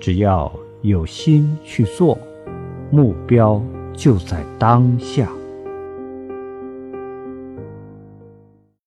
只要有心去做目标就在当下。